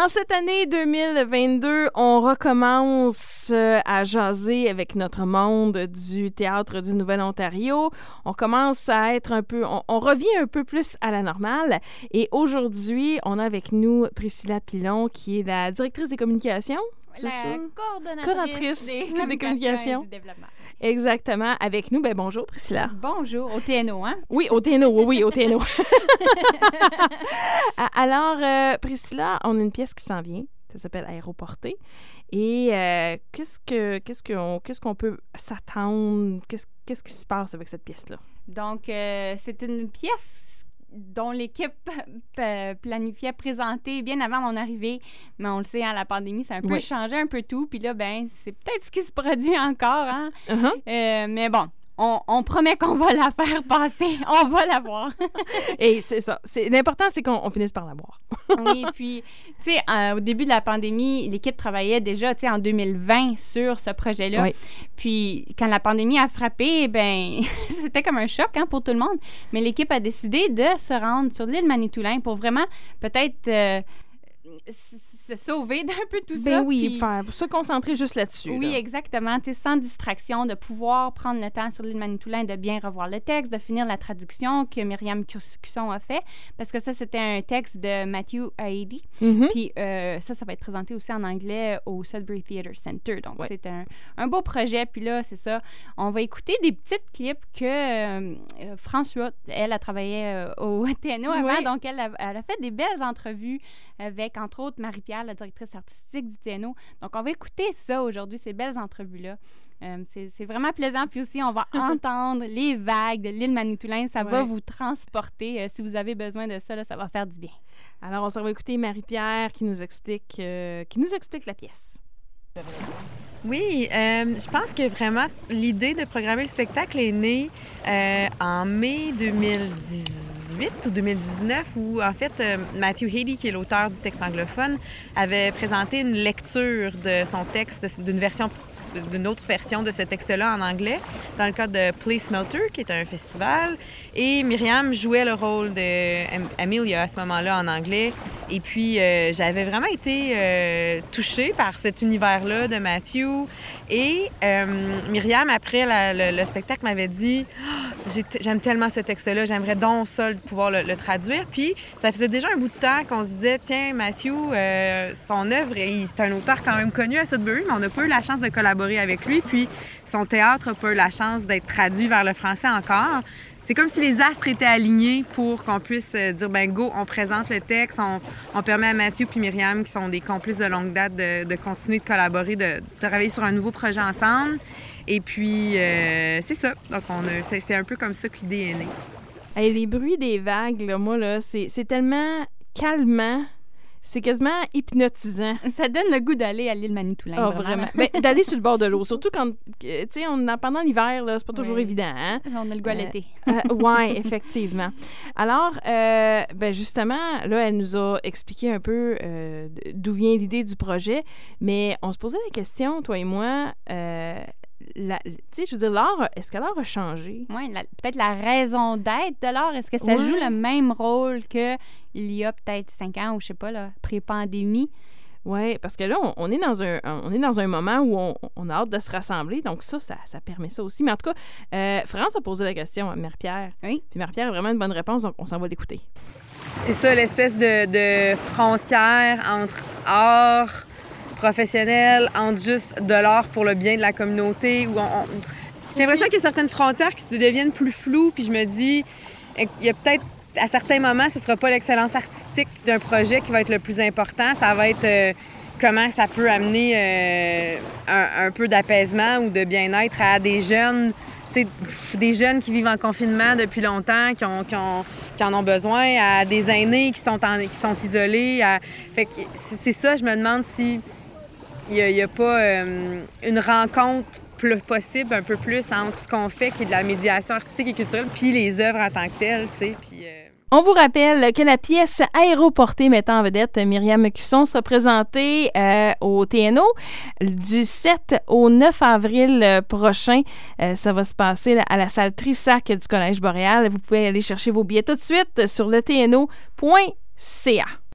En cette année 2022, on recommence euh, à jaser avec notre monde du théâtre du Nouvel-Ontario. On commence à être un peu, on, revient un peu plus à la normale. Et aujourd'hui, on a avec nous Priscilla Pilon, qui est la directrice des communications. La coordonnatrice, des, communications. du développement. Exactement. Avec nous, ben bonjour Priscilla. Bonjour, au TNO, hein? Oui, au TNO, oui, oui, au TNO. Alors, euh, Priscilla, on a une pièce qui s'en vient. Ça s'appelle Aéroporté. Et euh, qu'est-ce que qu'est-ce qu'on qu'est-ce qu'on peut s'attendre? Qu'est-ce qu'est-ce qui se passe avec cette pièce-là? Donc, euh, c'est une pièce dont l'équipe planifiait présenter bien avant mon arrivée. Mais on le sait, hein, la pandémie, ça a un peu changé un peu tout. Puis là, ben, c'est peut-être ce qui se produit encore. Hein? Uh-huh. Euh, mais bon, on, promet qu'on va la faire passer. On va la voir. Et c'est ça. L'important, c'est qu'on finisse par la voir. oui, puis, tu sais, euh, au début de la pandémie, l'équipe travaillait déjà, tu sais, en 2020 sur ce projet-là. Puis, quand la pandémie a frappé, ben c'était comme un choc hein, pour tout le monde. Mais l'équipe a décidé de se rendre sur l'île Manitoulin pour vraiment peut-être... Euh, se sauver d'un peu tout ben ça. oui, faire, se concentrer juste là-dessus. Oui, exactement. Sans distraction, de pouvoir prendre le temps sur l'île Manitoulin de bien revoir le texte, de finir la traduction que Myriam Cusson a fait, parce que ça, c'était un texte de Matthew Haidi. Mm-hmm. Puis euh, ça, ça va être présenté aussi en anglais au Sudbury Theatre Center. Donc, c'est un, un, beau projet. Puis là, c'est ça. On va écouter des petites clips que euh, François, elle, a travaillé euh, au TNO avant. Donc, elle a, elle a fait des belles entrevues avec, entre autres, Marie-Pierre, la directrice artistique du TNO. Donc, on va écouter ça aujourd'hui, ces belles entrevues-là. Euh, c'est vraiment plaisant. Puis aussi, on va entendre les vagues de l'île Manitoulin. Ça va vous transporter. Euh, si vous avez besoin de ça, ça va faire du bien. Alors, on s'en va écouter Marie-Pierre qui nous explique, euh, qui nous explique la pièce. Oui, je pense que vraiment l'idée de programmer le spectacle est née en mai 2010 ou 2019 où, en fait, euh, Matthew Heady, qui est l'auteur du texte anglophone, avait présenté une lecture de son texte, d'une version d'une autre version de ce texte-là en anglais, dans le cadre de Play Smelter, qui est un festival. Et Myriam jouait le rôle d'Amelia à ce moment-là en anglais. Et puis, euh, j'avais vraiment été euh, touchée par cet univers-là de Matthew. Et euh, Myriam, après le, spectacle, m'avait dit ah, J'aime tellement ce texte-là, j'aimerais donc ça pouvoir le, traduire. Puis, ça faisait déjà un bout de temps qu'on se disait Tiens, Matthew, son œuvre, c'est un auteur quand même connu à Sudbury, mais on n'a pas eu la chance de collaborer avec lui. Puis, son théâtre n'a pas eu la chance d'être traduit vers le français encore c'est comme si les astres étaient alignés pour qu'on puisse euh, dire ben go, on présente le texte, on, permet à Mathieu puis Myriam, qui sont des complices de longue date, de, continuer de collaborer, de, travailler sur un nouveau projet ensemble. Et puis, euh, c'est ça. Donc, on c'est, un peu comme ça que l'idée est née. les bruits des vagues, là, moi, là, c'est, c'est tellement calmant c'est quasiment hypnotisant. Ça donne le goût d'aller à l'île Manitoulin. Oh, vraiment. Ben, d'aller sur le bord de l'eau. Surtout quand, tu sais, pendant l'hiver, c'est pas toujours évident. Hein? On a le goût à euh, l'été. Euh, oui, effectivement. Alors, euh, ben justement, là, elle nous a expliqué un peu d'où vient l'idée du projet, mais on se posait la question, toi et moi, tu sais, je veux dire, l'art, est-ce que l'art a changé? Oui, peut-être la raison d'être de l'art, est-ce que ça joue le même rôle qu'il y a peut-être cinq ans ou je sais pas, là, pré-pandémie? Oui, parce que là, on, est dans un, on est dans un moment où on, a hâte de se rassembler, donc ça, ça, permet ça aussi. Mais en tout cas, euh, France a posé la question à Mère-Pierre. Oui. Puis Mère-Pierre a vraiment une bonne réponse, donc on s'en va l'écouter. C'est ça, l'espèce de, de frontière entre art, professionnel, entre juste de l'art pour le bien de la communauté. On, J'ai l'impression qu'il y a certaines frontières qui se deviennent plus floues, puis je me dis, il y a peut-être à certains moments, ce ne sera pas l'excellence artistique d'un projet qui va être le plus important. Ça va être euh, comment ça peut amener euh, un, peu d'apaisement ou de bien-être à des jeunes, des jeunes qui vivent en confinement depuis longtemps, qui, ont, qui, en ont besoin, à des aînés qui sont, qui sont isolés. C'est ça, je me demande si il n'y a, pas euh, une rencontre possible un peu plus entre ce qu'on fait, qui est de la médiation artistique et culturelle, puis les œuvres en tant que telles, tu sais. Puis, euh, On vous rappelle que la pièce Aéroportée mettant en vedette Myriam Cusson sera présentée euh, au TNO du 7 au 9 avril prochain. ça va se passer à la salle Trissac du Collège Boréal. Vous pouvez aller chercher vos billets tout de suite sur le tno.ca.